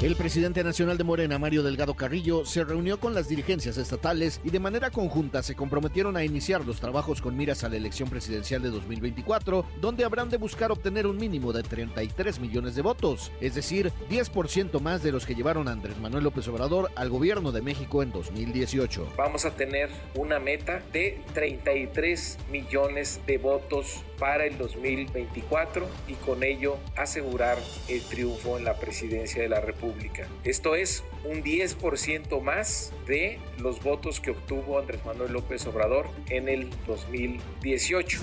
El presidente nacional de Morena, Mario Delgado Carrillo, se reunió con las dirigencias estatales y de manera conjunta se comprometieron a iniciar los trabajos con miras a la elección presidencial de 2024, donde habrán de buscar obtener un mínimo de 33 millones de votos, es decir, 10% más de los que llevaron a Andrés Manuel López Obrador al gobierno de México en 2018. Vamos a tener una meta de 33 millones de votos para el 2024 y con ello asegurar el triunfo en la presidencia de la República esto es un 10% más de los votos que obtuvo Andrés Manuel López Obrador en el 2018.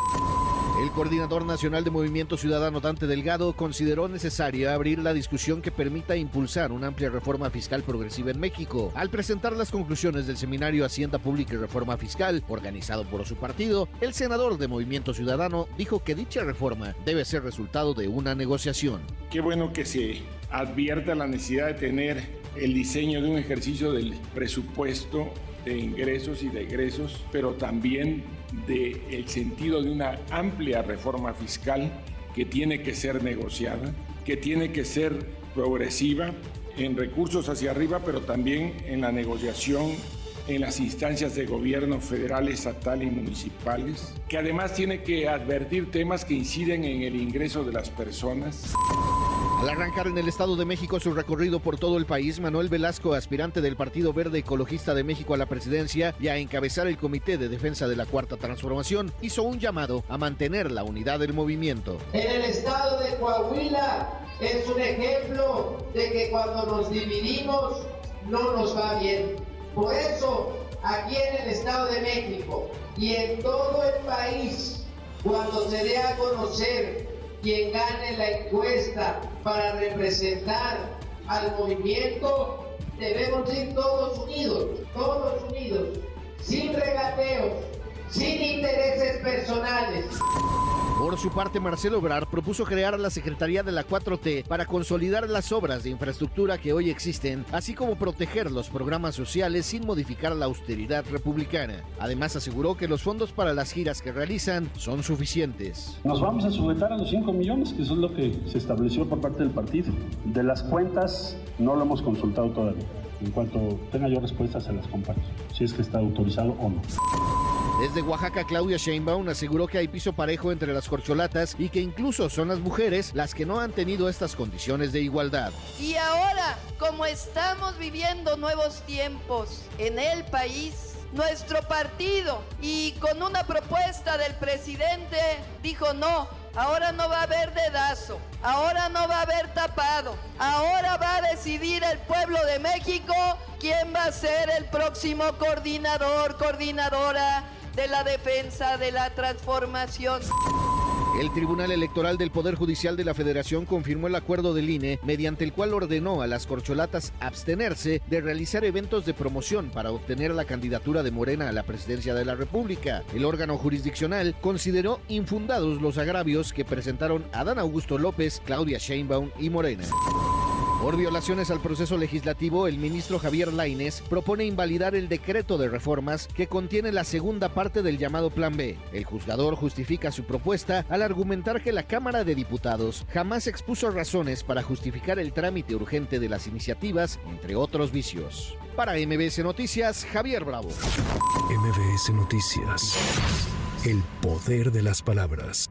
El coordinador nacional de Movimiento Ciudadano Dante Delgado consideró necesaria abrir la discusión que permita impulsar una amplia reforma fiscal progresiva en México. Al presentar las conclusiones del seminario Hacienda Pública y Reforma Fiscal, organizado por su partido, el senador de Movimiento Ciudadano dijo que dicha reforma debe ser resultado de una negociación. Qué bueno que se advierta la necesidad de tener el diseño de un ejercicio del presupuesto de ingresos y de egresos, pero también del el sentido de una amplia reforma fiscal que tiene que ser negociada, que tiene que ser progresiva en recursos hacia arriba, pero también en la negociación en las instancias de gobierno federal, estatal y municipales, que además tiene que advertir temas que inciden en el ingreso de las personas. Al arrancar en el Estado de México su recorrido por todo el país, Manuel Velasco, aspirante del Partido Verde Ecologista de México a la presidencia y a encabezar el Comité de Defensa de la Cuarta Transformación, hizo un llamado a mantener la unidad del movimiento. En el estado de Coahuila es un ejemplo de que cuando nos dividimos no nos va bien. Por eso, aquí en el Estado de México y en todo el país, cuando se dé a conocer quien gane la encuesta para representar al movimiento, debemos ir todos unidos, todos unidos, sin regateos, sin intereses personales. Por su parte, Marcelo Obrar propuso crear la Secretaría de la 4T para consolidar las obras de infraestructura que hoy existen, así como proteger los programas sociales sin modificar la austeridad republicana. Además, aseguró que los fondos para las giras que realizan son suficientes. Nos vamos a sujetar a los 5 millones, que eso es lo que se estableció por parte del partido. De las cuentas no lo hemos consultado todavía. En cuanto tenga yo respuestas, se las comparto, si es que está autorizado o no. Desde Oaxaca, Claudia Sheinbaum aseguró que hay piso parejo entre las corcholatas y que incluso son las mujeres las que no han tenido estas condiciones de igualdad. Y ahora, como estamos viviendo nuevos tiempos en el país, nuestro partido y con una propuesta del presidente dijo no, ahora no va a haber dedazo, ahora no va a haber tapado, ahora va a decidir el pueblo de México quién va a ser el próximo coordinador, coordinadora de la defensa de la transformación. El Tribunal Electoral del Poder Judicial de la Federación confirmó el acuerdo del INE mediante el cual ordenó a las corcholatas abstenerse de realizar eventos de promoción para obtener la candidatura de Morena a la presidencia de la República. El órgano jurisdiccional consideró infundados los agravios que presentaron Adán Augusto López, Claudia Sheinbaum y Morena. Por violaciones al proceso legislativo, el ministro Javier Laines propone invalidar el decreto de reformas que contiene la segunda parte del llamado Plan B. El juzgador justifica su propuesta al argumentar que la Cámara de Diputados jamás expuso razones para justificar el trámite urgente de las iniciativas, entre otros vicios. Para MBS Noticias, Javier Bravo. MBS Noticias. El poder de las palabras.